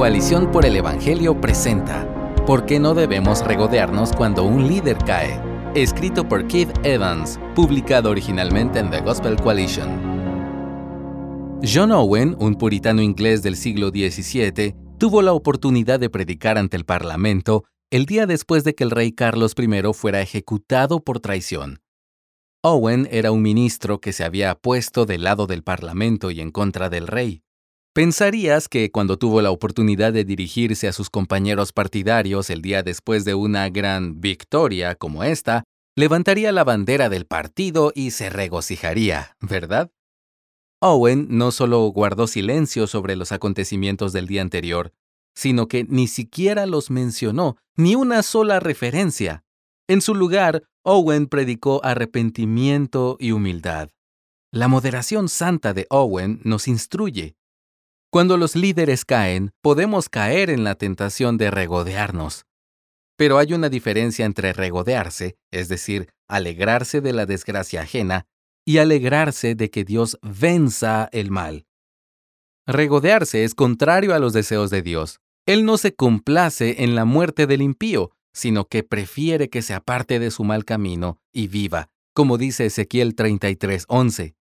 Coalición por el Evangelio presenta ¿Por qué no debemos regodearnos cuando un líder cae? Escrito por Keith Evans, publicado originalmente en The Gospel Coalition. John Owen, un puritano inglés del siglo XVII, tuvo la oportunidad de predicar ante el Parlamento el día después de que el rey Carlos I fuera ejecutado por traición. Owen era un ministro que se había puesto del lado del Parlamento y en contra del rey. Pensarías que cuando tuvo la oportunidad de dirigirse a sus compañeros partidarios el día después de una gran victoria como esta, levantaría la bandera del partido y se regocijaría, ¿verdad? Owen no solo guardó silencio sobre los acontecimientos del día anterior, sino que ni siquiera los mencionó, ni una sola referencia. En su lugar, Owen predicó arrepentimiento y humildad. La moderación santa de Owen nos instruye. Cuando los líderes caen, podemos caer en la tentación de regodearnos. Pero hay una diferencia entre regodearse, es decir, alegrarse de la desgracia ajena, y alegrarse de que Dios venza el mal. Regodearse es contrario a los deseos de Dios. Él no se complace en la muerte del impío, sino que prefiere que se aparte de su mal camino y viva, como dice Ezequiel 33:11.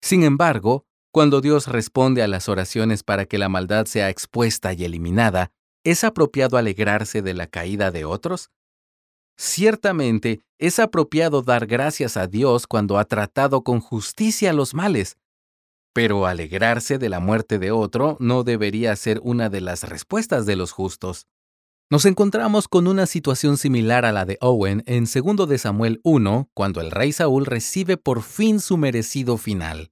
Sin embargo, cuando Dios responde a las oraciones para que la maldad sea expuesta y eliminada, ¿es apropiado alegrarse de la caída de otros? Ciertamente, es apropiado dar gracias a Dios cuando ha tratado con justicia los males, pero alegrarse de la muerte de otro no debería ser una de las respuestas de los justos. Nos encontramos con una situación similar a la de Owen en 2 de Samuel 1, cuando el rey Saúl recibe por fin su merecido final.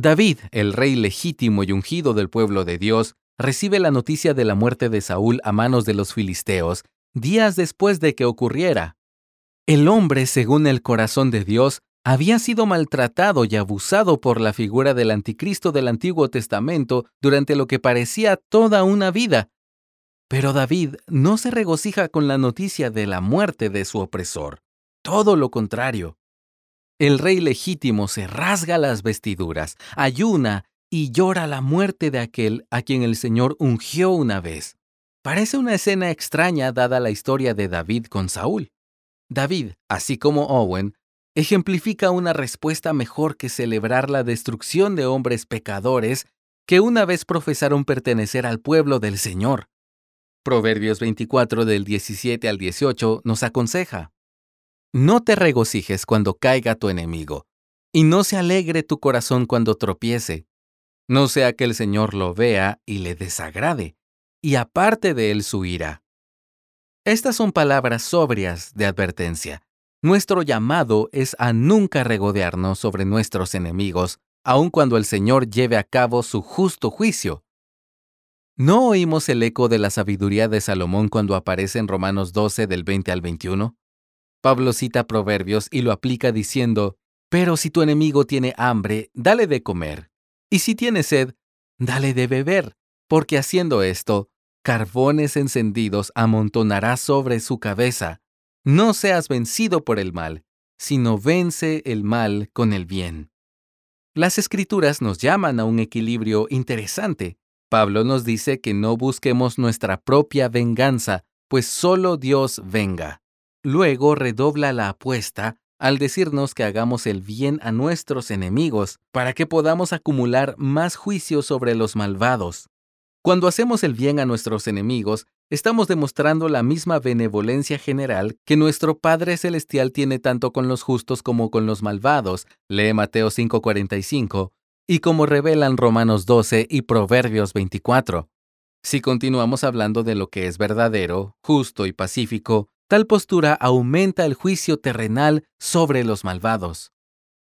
David, el rey legítimo y ungido del pueblo de Dios, recibe la noticia de la muerte de Saúl a manos de los filisteos, días después de que ocurriera. El hombre, según el corazón de Dios, había sido maltratado y abusado por la figura del anticristo del Antiguo Testamento durante lo que parecía toda una vida. Pero David no se regocija con la noticia de la muerte de su opresor. Todo lo contrario. El rey legítimo se rasga las vestiduras, ayuna y llora la muerte de aquel a quien el Señor ungió una vez. Parece una escena extraña dada la historia de David con Saúl. David, así como Owen, ejemplifica una respuesta mejor que celebrar la destrucción de hombres pecadores que una vez profesaron pertenecer al pueblo del Señor. Proverbios 24 del 17 al 18 nos aconseja, No te regocijes cuando caiga tu enemigo, y no se alegre tu corazón cuando tropiece, no sea que el Señor lo vea y le desagrade, y aparte de él su ira. Estas son palabras sobrias de advertencia nuestro llamado es a nunca regodearnos sobre nuestros enemigos, aun cuando el Señor lleve a cabo su justo juicio. ¿No oímos el eco de la sabiduría de Salomón cuando aparece en Romanos 12 del 20 al 21? Pablo cita Proverbios y lo aplica diciendo, Pero si tu enemigo tiene hambre, dale de comer, y si tiene sed, dale de beber, porque haciendo esto, carbones encendidos amontonará sobre su cabeza. No seas vencido por el mal, sino vence el mal con el bien. Las escrituras nos llaman a un equilibrio interesante. Pablo nos dice que no busquemos nuestra propia venganza, pues solo Dios venga. Luego redobla la apuesta al decirnos que hagamos el bien a nuestros enemigos, para que podamos acumular más juicio sobre los malvados. Cuando hacemos el bien a nuestros enemigos, estamos demostrando la misma benevolencia general que nuestro Padre Celestial tiene tanto con los justos como con los malvados, lee Mateo 5:45, y como revelan Romanos 12 y Proverbios 24. Si continuamos hablando de lo que es verdadero, justo y pacífico, tal postura aumenta el juicio terrenal sobre los malvados.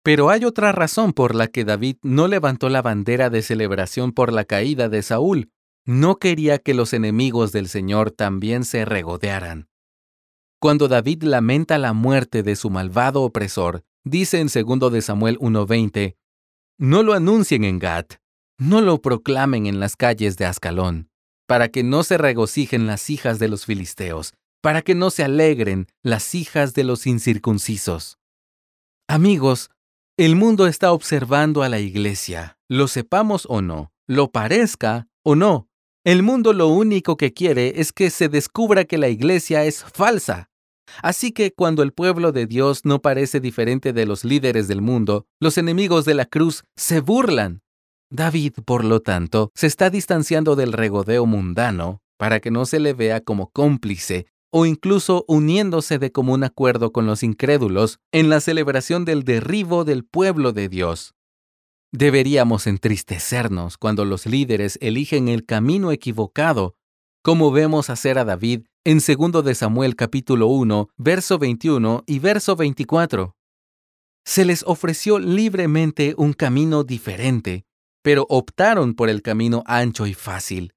Pero hay otra razón por la que David no levantó la bandera de celebración por la caída de Saúl, no quería que los enemigos del Señor también se regodearan. Cuando David lamenta la muerte de su malvado opresor, dice en 2 de Samuel 1:20, No lo anuncien en Gat, no lo proclamen en las calles de Ascalón, para que no se regocijen las hijas de los filisteos, para que no se alegren las hijas de los incircuncisos. Amigos, el mundo está observando a la iglesia, lo sepamos o no, lo parezca o no, El mundo lo único que quiere es que se descubra que la iglesia es falsa. Así que cuando el pueblo de Dios no parece diferente de los líderes del mundo, los enemigos de la cruz se burlan. David, por lo tanto, se está distanciando del regodeo mundano para que no se le vea como cómplice o incluso uniéndose de común acuerdo con los incrédulos en la celebración del derribo del pueblo de Dios. Deberíamos entristecernos cuando los líderes eligen el camino equivocado, como vemos hacer a David en 2 de Samuel capítulo 1, verso 21 y verso 24. Se les ofreció libremente un camino diferente, pero optaron por el camino ancho y fácil.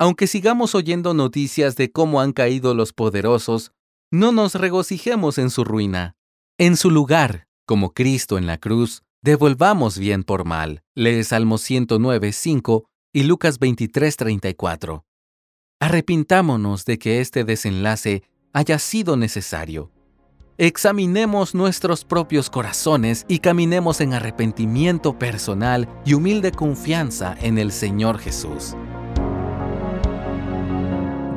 Aunque sigamos oyendo noticias de cómo han caído los poderosos, no nos regocijemos en su ruina. En su lugar, como Cristo en la cruz, devolvamos bien por mal. Lee Salmo 109, 5 y Lucas 23, 34. Arrepintámonos de que este desenlace haya sido necesario. Examinemos nuestros propios corazones y caminemos en arrepentimiento personal y humilde confianza en el Señor Jesús.